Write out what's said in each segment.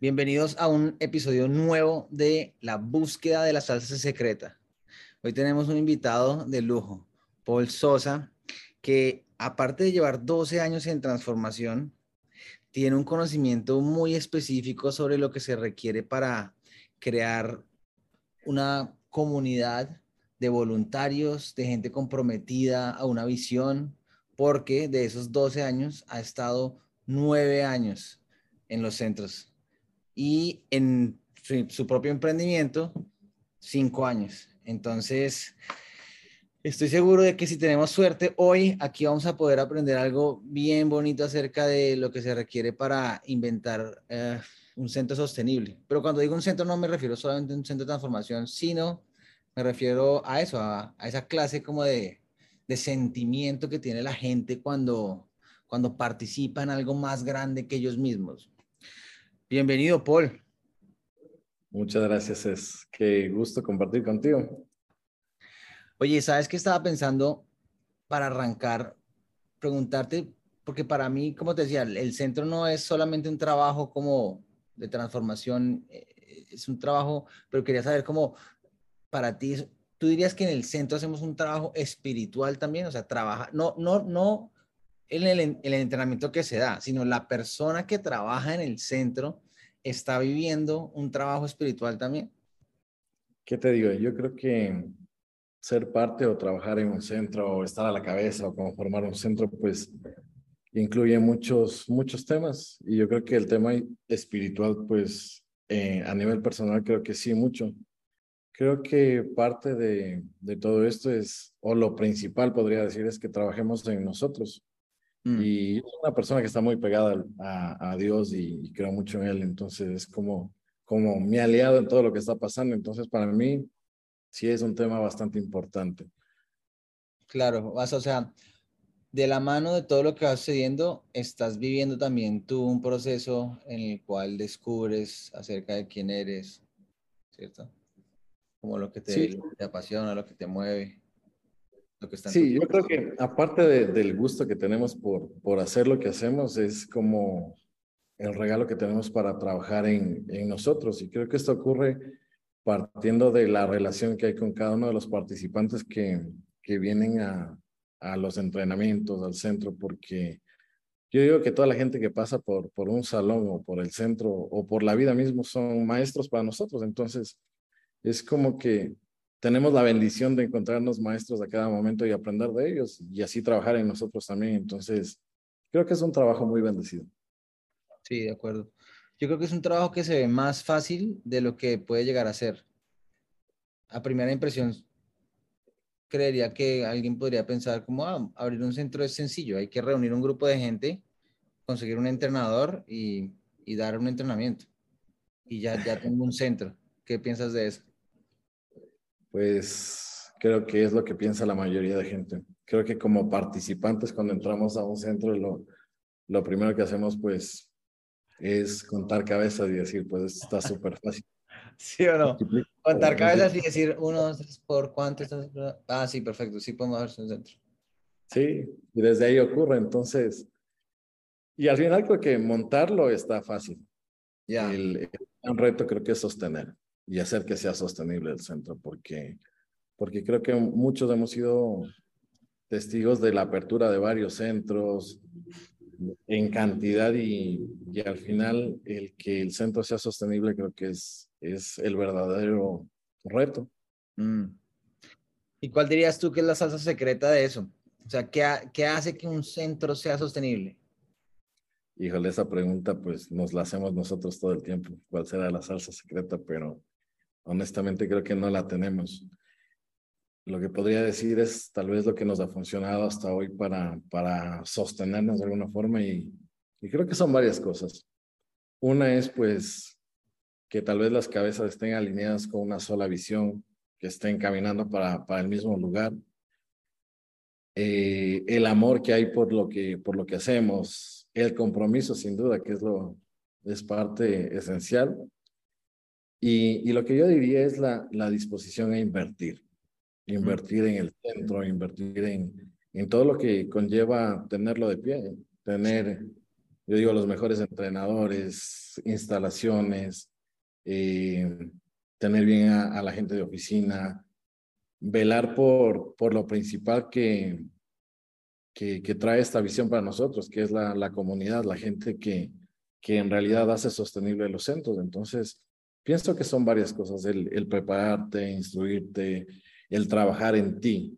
Bienvenidos a un episodio nuevo de La búsqueda de la salsa secreta. Hoy tenemos un invitado de lujo, Paul Sosa, que aparte de llevar 12 años en transformación, tiene un conocimiento muy específico sobre lo que se requiere para crear una comunidad de voluntarios, de gente comprometida a una visión, porque de esos 12 años ha estado 9 años en los centros y en su, propio emprendimiento, 5 años. Entonces, estoy seguro de que si tenemos suerte hoy, aquí vamos a poder aprender algo bien bonito acerca de lo que se requiere para inventar eh, un centro sostenible. Pero cuando digo un centro no me refiero solamente a un centro de transformación, sino me refiero a eso, a, esa clase como de, de, sentimiento que tiene la gente cuando, cuando participa en algo más grande que ellos mismos. Bienvenido, Paul. Muchas gracias, es qué gusto compartir contigo. Oye, ¿sabes qué estaba pensando para arrancar? Preguntarte, porque para mí, como te decía, el centro no es solamente un trabajo como de transformación, eh, es un trabajo, pero quería saber cómo para ti, tú dirías que en el centro hacemos un trabajo espiritual también, o sea, trabaja, no, no, no en el, el entrenamiento que se da, sino la persona que trabaja en el centro está viviendo un trabajo espiritual también. ¿Qué te digo? Yo creo que ser parte o trabajar en un centro o estar a la cabeza o como formar un centro, pues incluye muchos, muchos temas. Y yo creo que el tema espiritual, pues eh, a nivel personal, creo que sí, mucho. Creo que parte de, de, todo esto es, o lo principal podría decir, es que trabajemos en nosotros. Mm. Y es una persona que está muy pegada a, a Dios y, y, creo mucho en Él. Entonces es como, como mi aliado en todo lo que está pasando. Entonces para mí sí es un tema bastante importante. Claro, o sea, de la mano de todo lo que va sucediendo, estás viviendo también tú un proceso en el cual descubres acerca de quién eres, ¿cierto? Como lo que te, te apasiona, lo que te mueve. Lo que está sí, yo creo que aparte del gusto que tenemos por, por hacer lo que hacemos, es como el regalo que tenemos para trabajar en, en nosotros. Y creo que esto ocurre partiendo de la relación que hay con cada uno de los participantes que, que vienen a, a los entrenamientos, al centro, porque yo digo que toda la gente que pasa por, por un salón o por el centro o por la vida mismo son maestros para nosotros. Entonces, es como que tenemos la bendición de encontrarnos maestros a cada momento y aprender de ellos y así trabajar en nosotros también. Entonces, creo que es un trabajo muy bendecido. Sí, de acuerdo. Yo creo que es un trabajo que se ve más fácil de lo que puede llegar a ser. A primera impresión, creería que alguien podría pensar como ah, abrir un centro es sencillo, hay que reunir un grupo de gente, conseguir un entrenador y, y dar un entrenamiento. Y ya, ya tengo un centro. ¿Qué piensas de eso? Pues creo que es lo que piensa la mayoría de gente. Creo que como participantes cuando entramos a un centro lo, lo primero que hacemos pues es contar cabezas y decir pues está súper fácil. ¿Sí o no? Contar cabezas y decir uno, dos, tres, por cuánto estás. Ah, sí, perfecto. Sí, podemos ver su centro. Sí, y desde ahí ocurre. Entonces, y al final creo que montarlo está fácil. Ya. El, el, reto creo que es sostener y hacer que sea sostenible el centro, porque, porque creo que muchos hemos sido testigos de la apertura de varios centros, en cantidad y, y, al final el que el centro sea sostenible creo que es, es el verdadero reto. Mm. ¿Y cuál dirías tú que es la salsa secreta de eso? O sea, ¿qué, ¿qué, hace que un centro sea sostenible? Híjole, esa pregunta pues nos la hacemos nosotros todo el tiempo. ¿Cuál será la salsa secreta? Pero honestamente creo que no la tenemos lo que podría decir es tal vez lo que nos ha funcionado hasta hoy para, para sostenernos de alguna forma y, creo que son varias cosas. Una es pues que tal vez las cabezas estén alineadas con una sola visión, que estén caminando para, para el mismo lugar. Eh, el amor que hay por lo que, por lo que hacemos, el compromiso sin duda, que es, lo, es parte esencial. Y, y lo que yo diría es la, la disposición a invertir invertir en el centro, invertir en, en todo lo que conlleva tenerlo de pie, tener yo digo, los mejores entrenadores, instalaciones, eh, tener bien a, la gente de oficina, velar por, por lo principal que, que, trae esta visión para nosotros, que es la, la comunidad, la gente que, que en realidad hace sostenible los centros. Entonces, pienso que son varias cosas, el, el prepararte, instruirte, el trabajar en ti,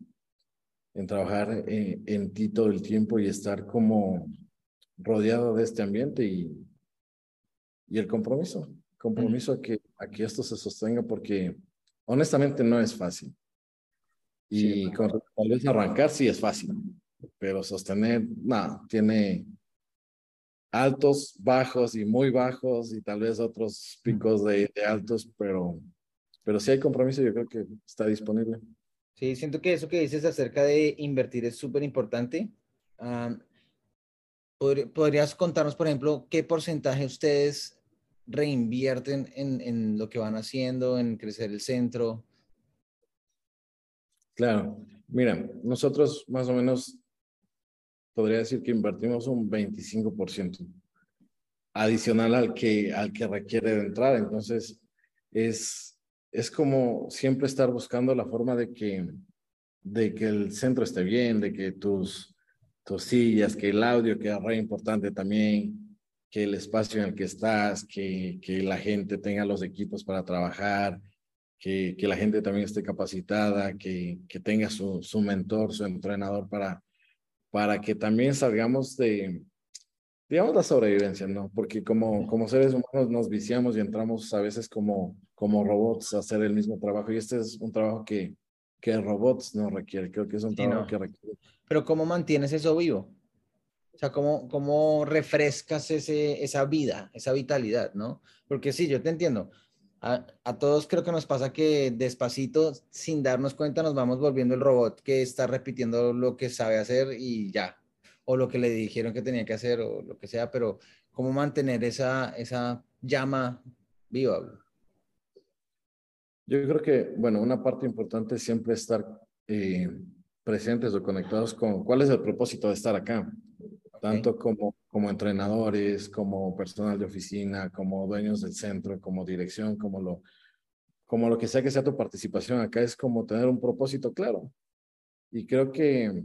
en trabajar eh, en, ti todo el tiempo y estar como rodeado de este ambiente y, y el compromiso, compromiso a que, a que esto se sostenga porque honestamente no es fácil. Y con, tal vez arrancar sí es fácil, pero sostener, no, tiene altos, bajos y muy bajos y tal vez otros picos de, de altos, pero, pero si hay compromiso yo creo que está disponible. Sí, siento que eso que dices acerca de invertir es súper importante. ¿Podrías contarnos, por ejemplo, qué porcentaje ustedes reinvierten en, en, lo que van haciendo, en crecer el centro? Claro, mira, nosotros más o menos podría decir que invertimos un 25% adicional al que, al que requiere de entrar. Entonces, es, es como siempre estar buscando la forma de que, de que el centro esté bien, de que tus, tus sillas, que el audio, que es re importante también, que el espacio en el que estás, que, que la gente tenga los equipos para trabajar, que, que la gente también esté capacitada, que, que tenga su, su mentor, su entrenador para, para que también salgamos de, digamos, la sobrevivencia, ¿no? Porque como, como seres humanos nos viciamos y entramos a veces como, como robots a hacer el mismo trabajo y este es un trabajo que, que robots no requiere, creo que es un trabajo que requiere. Pero ¿cómo mantienes eso vivo? O sea, ¿cómo, cómo refrescas ese, esa vida, esa vitalidad, no? Porque sí, yo te entiendo. A, todos creo que nos pasa que despacito, sin darnos cuenta, nos vamos volviendo el robot que está repitiendo lo que sabe hacer y ya, o lo que le dijeron que tenía que hacer o lo que sea, pero cómo mantener esa, esa llama viva. Yo creo que, bueno, una parte importante es siempre estar eh, presentes o conectados con cuál es el propósito de estar acá, tanto como, como entrenadores, como personal de oficina, como dueños del centro, como dirección, como lo, como lo que sea que sea tu participación acá, es como tener un propósito claro. Y creo que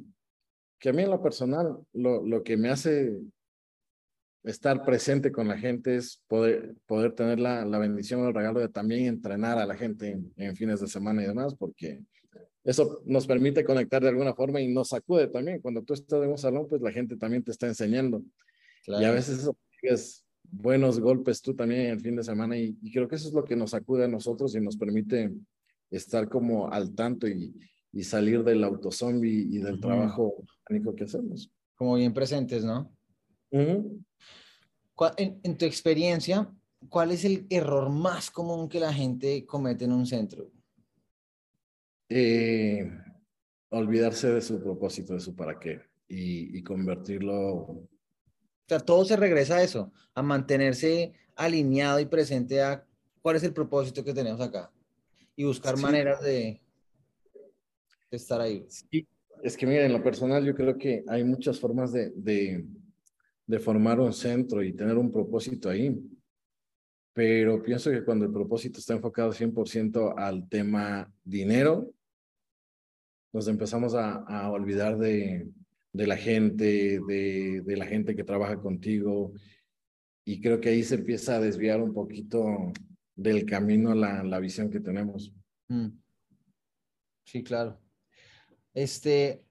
que a mí en lo personal, lo, lo que me hace estar presente con la gente es poder, poder tener la, la bendición o el regalo de también entrenar a la gente en, fines de semana y demás, porque eso nos permite conectar de alguna forma y nos sacude también. Cuando tú estás en un salón, pues la gente también te está enseñando. Y a veces eso es buenos golpes tú también el fin de semana y, y, creo que eso es lo que nos sacude a nosotros y nos permite estar como al tanto y, y salir del autozombie y del trabajo único que hacemos. Como bien presentes, ¿no? en, en, tu experiencia, ¿cuál es el error más común que la gente comete en un centro? Eh, olvidarse de su propósito, de su para qué y, y convertirlo. O sea, todo se regresa a eso, a mantenerse alineado y presente a cuál es el propósito que tenemos acá y buscar maneras de, estar ahí. Sí, es que mira, en lo personal yo creo que hay muchas formas de, de, de formar un centro y tener un propósito ahí, pero pienso que cuando el propósito está enfocado 100% al tema dinero, nos empezamos a, a olvidar de, de, la gente, de, de, la gente que trabaja contigo, y creo que ahí se empieza a desviar un poquito del camino la, la visión que tenemos. Mm. Sí, claro. Este,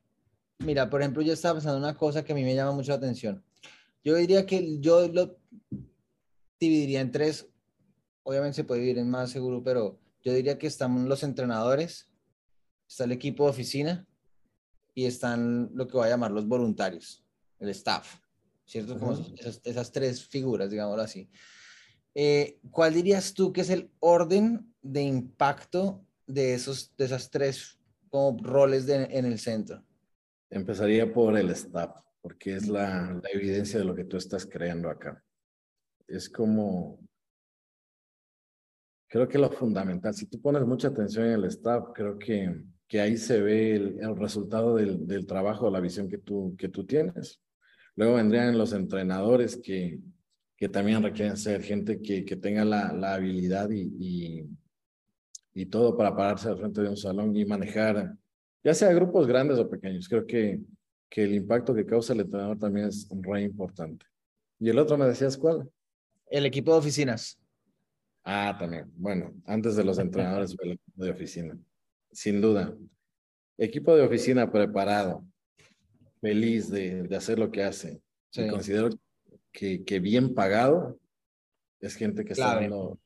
mira, por ejemplo, yo estaba pensando una cosa que a mí me llama mucho la atención. Yo diría que yo lo dividiría en tres. Obviamente se puede dividir en más seguro, pero yo diría que están los entrenadores, está el equipo de oficina y están lo que voy a llamar los voluntarios, el staff, ¿cierto? Como esas, tres figuras, digámoslo así. Eh, ¿Cuál dirías tú que es el orden de impacto de, esos, de esas tres roles en el centro? Empezaría por el staff, porque es la, la evidencia de lo que tú estás creando acá. Es como, creo que lo fundamental, si tú pones mucha atención en el staff, creo que, que ahí se ve el, el resultado del, del, trabajo, la visión que tú, que tú tienes. Luego vendrían los entrenadores que, que también requieren ser gente que, que tenga la, la habilidad y, y, y, todo para pararse al frente de un salón y manejar, ya sea grupos grandes o pequeños. Creo que, que el impacto que causa el entrenador también es un re importante. ¿Y el otro me decías cuál? El equipo de oficinas. Ah, también. Bueno, antes de los entrenadores de oficina. Sin duda. Equipo de oficina preparado, feliz de, de hacer lo que hace. Y considero que, que, bien pagado es gente que está dando...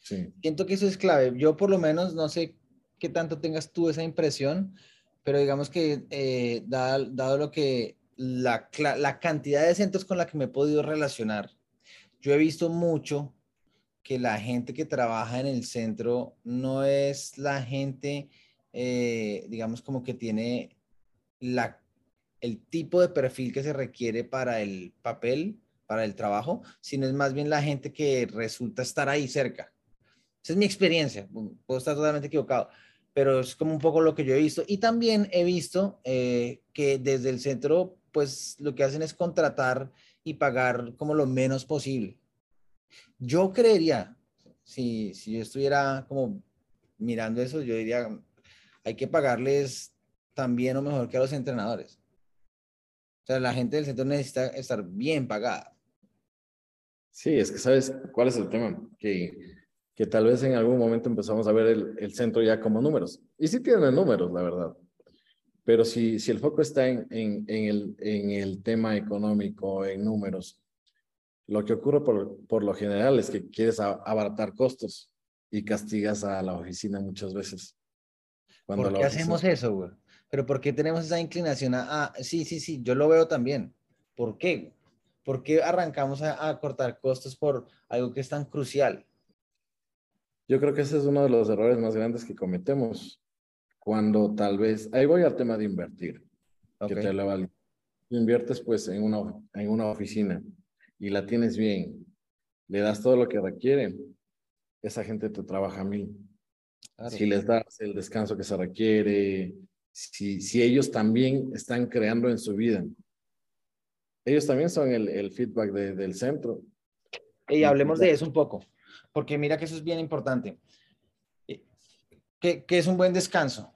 Sí. Siento que eso es clave. Yo por lo menos no sé qué tanto tengas tú esa impresión, pero digamos que eh, dado, dado, lo que la, la cantidad de centros con la que me he podido relacionar, yo he visto mucho que la gente que trabaja en el centro no es la gente, eh, digamos, como que tiene la, el tipo de perfil que se requiere para el papel, para el trabajo, sino es más bien la gente que resulta estar ahí cerca. Esa es mi experiencia, puedo estar totalmente equivocado, pero es como un poco lo que yo he visto. Y también he visto eh, que desde el centro, pues lo que hacen es contratar y pagar como lo menos posible. Yo creería, si, si yo estuviera como mirando eso, yo diría, hay que pagarles también o mejor que a los entrenadores. O sea, la gente del centro necesita estar bien pagada. Sí, es que sabes cuál es el tema, que, que tal vez en algún momento empezamos a ver el, el centro ya como números. Y sí tiene números, la verdad. Pero si, si el foco está en, en, en, el, en el tema económico, en números, lo que ocurre por, por lo general es que quieres abaratar costos y castigas a la oficina muchas veces. ¿Por qué hacemos eso, güey? Pero ¿por qué tenemos esa inclinación a, sí, sí, sí, yo lo veo también. ¿Por qué? ¿Por qué arrancamos a, a, cortar costos por algo que es tan crucial? Yo creo que ese es uno de los errores más grandes que cometemos cuando tal vez, ahí voy al tema de invertir, okay. que te lo inviertes pues en una, en una oficina y la tienes bien, le das todo lo que requieren, esa gente te trabaja a mí. Si les das el descanso que se requiere, si, si ellos también están creando en su vida. Ellos también son el, el feedback de, del centro. Y hablemos de eso un poco, porque mira que eso es bien importante. Eh, ¿Qué, qué es un buen descanso?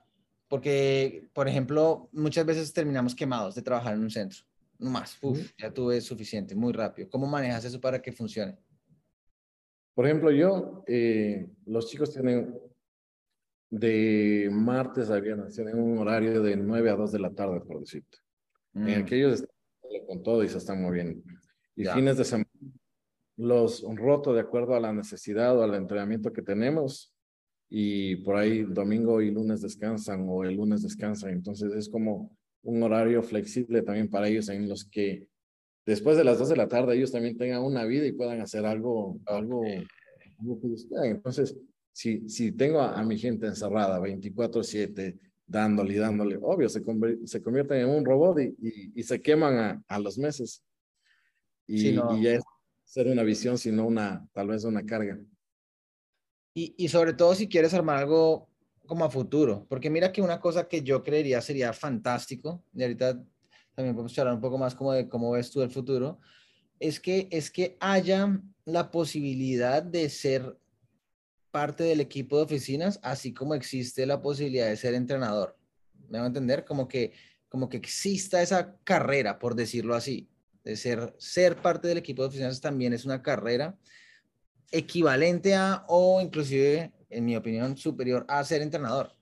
Porque, por ejemplo, muchas veces terminamos quemados de trabajar en un centro no más, uf, ya tuve suficiente, muy rápido. ¿Cómo manejas eso para que funcione? Por ejemplo, yo, eh, los chicos tienen de martes a viernes, tienen un horario de 9 a 2 de la tarde, por decirte. En el mm. que ellos están con todo y se están moviendo. Y fines de semana los roto de acuerdo a la necesidad o al entrenamiento que tenemos. Y por ahí domingo y lunes descansan o el lunes descansan. Entonces es como un horario flexible también para ellos en los que después de las dos de la tarde ellos también tengan una vida y puedan hacer algo, algo, algo que Entonces, si, si tengo a, mi gente encerrada 24/7, dándole y dándole, obvio, se, se convierten en un robot y, y, se queman a, a, los meses. Y, y ya es ser una visión, sino una, tal vez una carga. Y, y sobre todo si quieres armar algo como a futuro, porque mira que una cosa que yo creería sería fantástico, y ahorita también podemos hablar un poco más como de cómo ves tú el futuro, es que, es que haya la posibilidad de ser parte del equipo de oficinas, así como existe la posibilidad de ser entrenador. ¿Me va a entender? Como que, como que exista esa carrera, por decirlo así, de ser, ser parte del equipo de oficinas también es una carrera equivalente a o inclusive en mi opinión, superior a ser entrenador.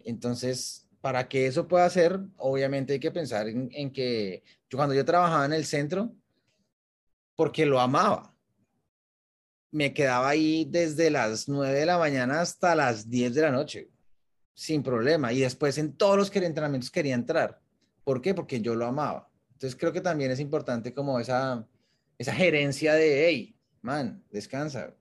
Entonces, para que eso pueda ser, obviamente hay que pensar en, que yo cuando yo trabajaba en el centro, porque lo amaba, me quedaba ahí desde las 9 de la mañana hasta las 10 de la noche, sin problema. Y después en todos los entrenamientos quería entrar. ¿Por qué? Porque yo lo amaba. Entonces creo que también es importante como esa, esa gerencia de, hey, man, descansa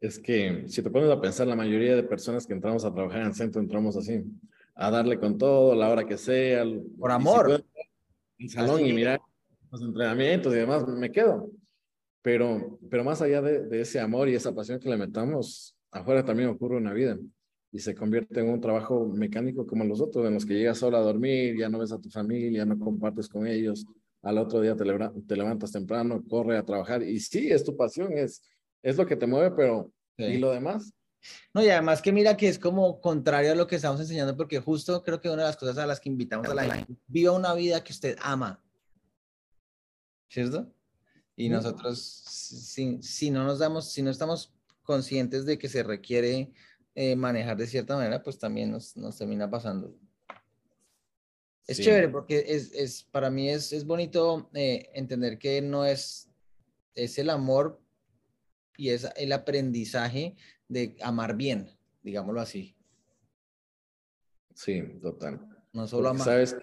es que si te pones a pensar, la mayoría de personas que entramos a trabajar en el centro entramos así, a darle con todo, la hora que sea. Por amor. En salón y mirar los entrenamientos y demás, me quedo. Pero, pero más allá de, de, ese amor y esa pasión que le metamos, afuera también ocurre una vida. y se convierte en un trabajo mecánico como los otros, en los que llegas solo a dormir, ya no ves a tu familia, no compartes con ellos, al otro día te, te levantas temprano, corre a trabajar y sí, es tu pasión, es, es lo que te mueve, pero ¿y lo demás? No, y además que mira que es como contrario a lo que estamos enseñando, porque justo creo que una de las cosas a las que invitamos a la gente, viva una vida que usted ama, ¿cierto? Y nosotros, si, si no nos damos, si no estamos conscientes de que se requiere eh, manejar de cierta manera, pues también nos, nos termina pasando. Es chévere porque es, es, para mí es, es bonito eh, entender que no es, es el amor y es el aprendizaje de amar bien, digámoslo así. Sí, total. No solo amar. Sabes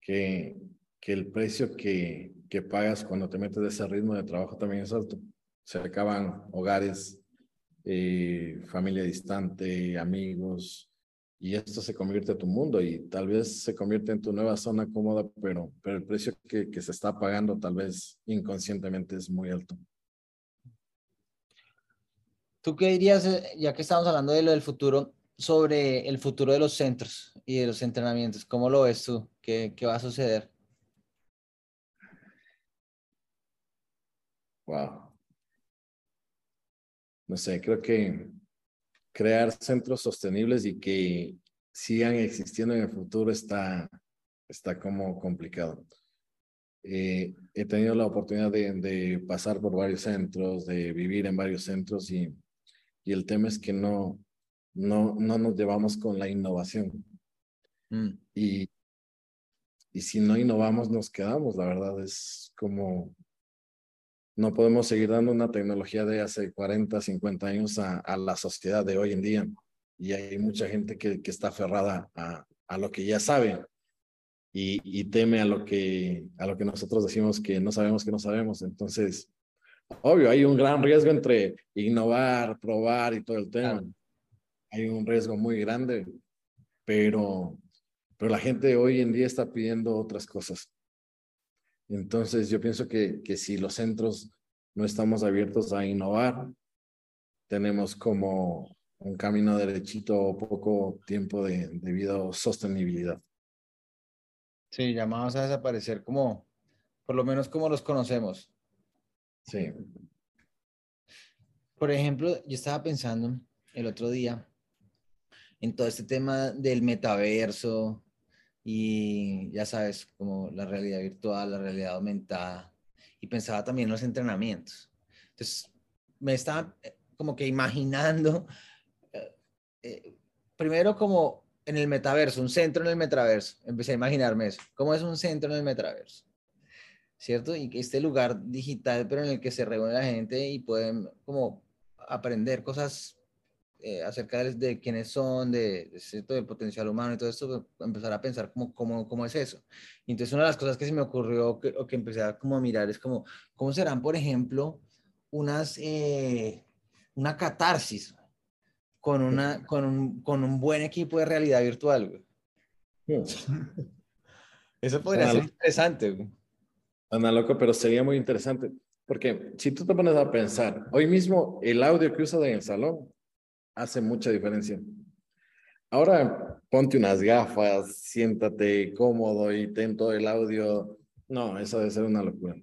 que, que el precio que, que pagas cuando te metes de ese ritmo de trabajo también es alto. Se acaban hogares, eh, familia distante, amigos, y esto se convierte en tu mundo y tal vez se convierte en tu nueva zona cómoda, pero, pero el precio que, que se está pagando tal vez inconscientemente es muy alto. ¿Tú qué dirías, eh, ya que estamos hablando de lo del futuro, sobre el futuro de los centros y de los entrenamientos? ¿Cómo lo ves tú? ¿Qué, qué va a suceder? Wow no sé, creo que crear centros sostenibles y que sigan existiendo en el futuro está, está como complicado. Eh, he tenido la oportunidad de, pasar por varios centros, de vivir en varios centros y, y el tema es que no, no, no nos llevamos con la innovación. Mm. Y, y si no innovamos, nos quedamos, la verdad, es como no podemos seguir dando una tecnología de hace 40, 50 años a, la sociedad de hoy en día. Y hay mucha gente que, que está aferrada a, a, lo que ya sabe y, y, teme a lo, que, a lo que nosotros decimos que no sabemos que no sabemos. Entonces, obvio, hay un gran riesgo entre innovar, probar y todo el tema. Hay un riesgo muy grande, pero, pero la gente hoy en día está pidiendo otras cosas. Entonces, yo pienso que, que si los centros no estamos abiertos a innovar, tenemos como un camino derechito o poco tiempo de, debido a sostenibilidad. Sí, llamados a desaparecer como, por lo menos como los conocemos. Sí. Por ejemplo, yo estaba pensando el otro día en todo este tema del metaverso, y ya sabes, como la realidad virtual, la realidad aumentada, y pensaba también en los entrenamientos. Entonces, me estaba eh, como que imaginando, eh, eh, primero como en el metaverso, un centro en el metaverso, empecé a imaginarme eso, cómo es un centro en el metaverso, ¿cierto? Y que este lugar digital, pero en el que se reúne la gente y pueden como aprender cosas eh, acerca de, quiénes son, de, de, del potencial humano y todo esto, pues, empezar a pensar cómo, cómo, cómo es eso. Y entonces una de las cosas que se me ocurrió que, o que empecé a como a mirar es como, ¿cómo serán, por ejemplo, unas, eh, una catarsis con, una, con, un, con un buen equipo de realidad virtual? Eso podría ser interesante. Ana loco, pero sería muy interesante. Porque si tú te pones a pensar, hoy mismo el audio que usas en el salón hace mucha diferencia. Ahora ponte unas gafas, siéntate cómodo y ten todo el audio. No, eso debe ser una locura.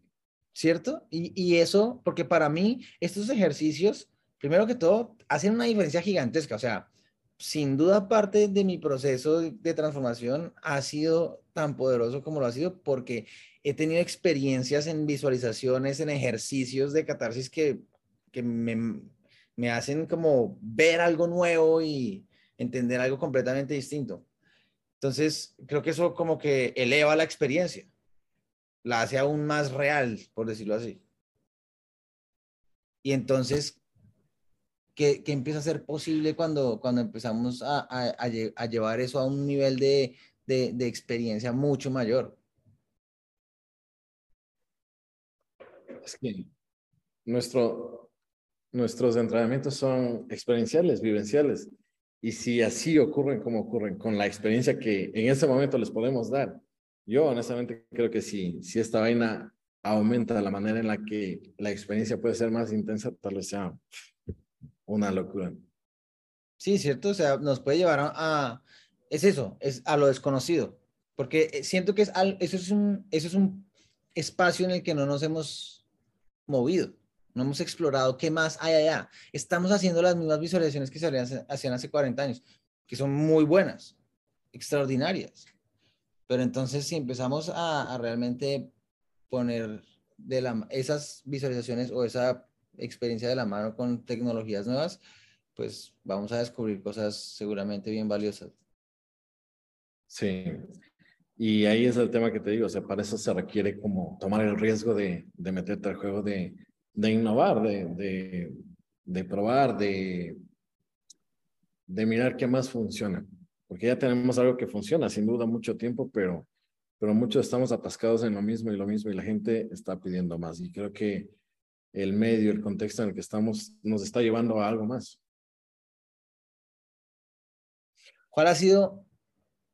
¿Cierto? Y, y eso, porque para mí estos ejercicios, primero que todo, hacen una diferencia gigantesca. O sea, sin duda parte de mi proceso de transformación ha sido tan poderoso como lo ha sido porque he tenido experiencias en visualizaciones, en ejercicios de catarsis que, que me, me hacen como ver algo nuevo y entender algo completamente distinto. Entonces, creo que eso como que eleva la experiencia, la hace aún más real, por decirlo así. Y entonces, ¿qué, empieza a ser posible cuando, cuando empezamos a, a, llevar eso a un nivel de, de, de experiencia mucho mayor? Que nuestro, nuestros entrenamientos son experienciales, vivenciales. Y si así ocurren como ocurren, con la experiencia que en ese momento les podemos dar, yo honestamente creo que si, si esta vaina aumenta la manera en la que la experiencia puede ser más intensa, tal vez sea una locura. Sí, cierto, o sea, nos puede llevar a, es eso, es a lo desconocido, porque eh, siento que es eso es un eso es un espacio en el que no nos hemos movido, no hemos explorado qué más hay allá. Estamos haciendo las mismas visualizaciones que se hacían hace 40 años, que son muy buenas, extraordinarias. Pero entonces si empezamos a, a realmente poner de la, esas visualizaciones o esa experiencia de la mano con tecnologías nuevas, pues vamos a descubrir cosas seguramente bien valiosas. Sí, y ahí es el tema que te digo, o sea, para eso se requiere como tomar el riesgo de, de meterte al juego, de, de innovar, de, de, probar, de, de mirar qué más funciona. Porque ya tenemos algo que funciona, sin duda, mucho tiempo, pero, pero muchos estamos atascados en lo mismo y lo mismo y la gente está pidiendo más. Y creo que el medio, el contexto en el que estamos, nos está llevando a algo más. ¿Cuál ha sido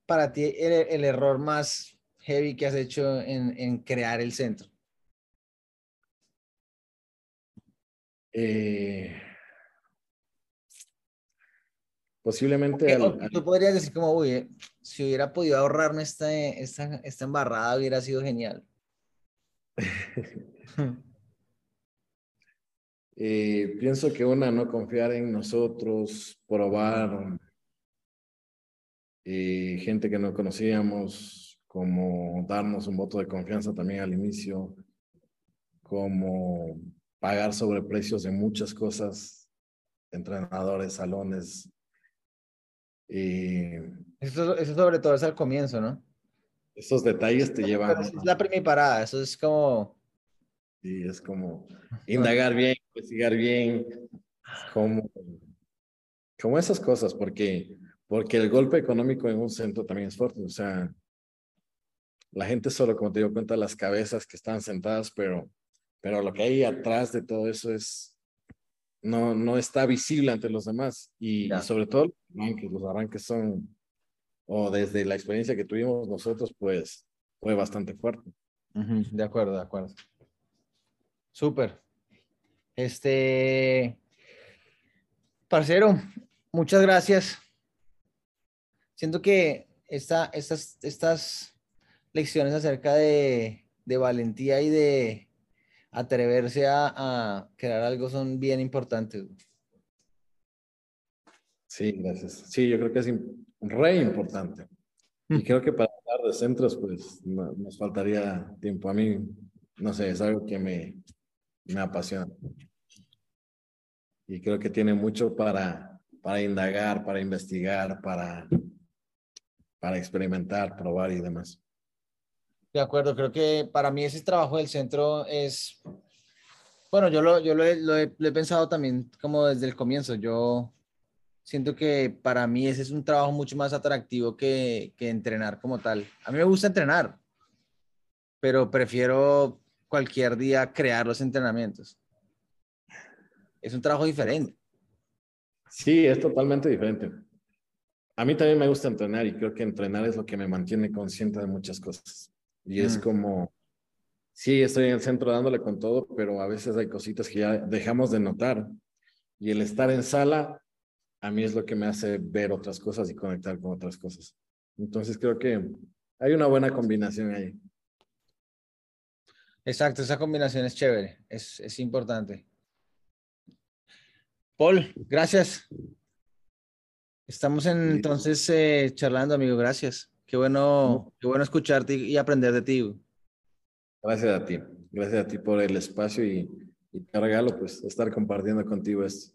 para ti el, error más heavy que has hecho en, crear el centro? Eh, posiblemente... tú podrías decir como, uy, eh, si hubiera podido ahorrarme esta, esta, esta embarrada hubiera sido genial. Eh, pienso que una, no confiar en nosotros, probar, y gente que no conocíamos, como darnos un voto de confianza también al inicio, como pagar sobre precios de muchas cosas, entrenadores, salones. Y eso, eso sobre todo es al comienzo, ¿no? Esos detalles te llevan. es la primera parada, eso es como. Sí, es como indagar bien, investigar bien, como, como esas cosas, porque porque el golpe económico en un centro también es fuerte. O sea, la gente solo, como te digo, cuenta las cabezas que están sentadas, pero, pero lo que hay atrás de todo eso es, no, no está visible ante los demás. Y, sobre todo los arranques son, o desde la experiencia que tuvimos nosotros, pues fue bastante fuerte. de acuerdo, de acuerdo. Súper. Este, parcero, muchas gracias siento que esta, estas, estas lecciones acerca de, de valentía y de atreverse a, a, crear algo son bien importantes. Sí, gracias. Sí, yo creo que es re importante. Y mm. creo que para hablar de centros, pues nos faltaría tiempo. A mí, no sé, es algo que me, me apasiona. Y creo que tiene mucho para, para indagar, para investigar, para para experimentar, probar y demás. De acuerdo, creo que para mí ese trabajo del centro es, bueno, yo lo, yo lo he, pensado también como desde el comienzo. Yo siento que para mí ese es un trabajo mucho más atractivo que, que entrenar como tal. A mí me gusta entrenar, pero prefiero cualquier día crear los entrenamientos. Es un trabajo diferente. Sí, es totalmente diferente. A mí también me gusta entrenar y creo que entrenar es lo que me mantiene consciente de muchas cosas. Y es mm. como, sí, estoy en el centro dándole con todo, pero a veces hay cositas que ya dejamos de notar. Y el estar en sala, a mí es lo que me hace ver otras cosas y conectar con otras cosas. Entonces creo que hay una buena combinación ahí. Exacto, esa combinación es chévere, es, es importante. Paul, gracias. Estamos entonces eh, charlando, amigo. Gracias. Qué bueno, qué bueno escucharte y, aprender de ti. Gracias a ti. Gracias a ti por el espacio y, y te regalo pues estar compartiendo contigo esto.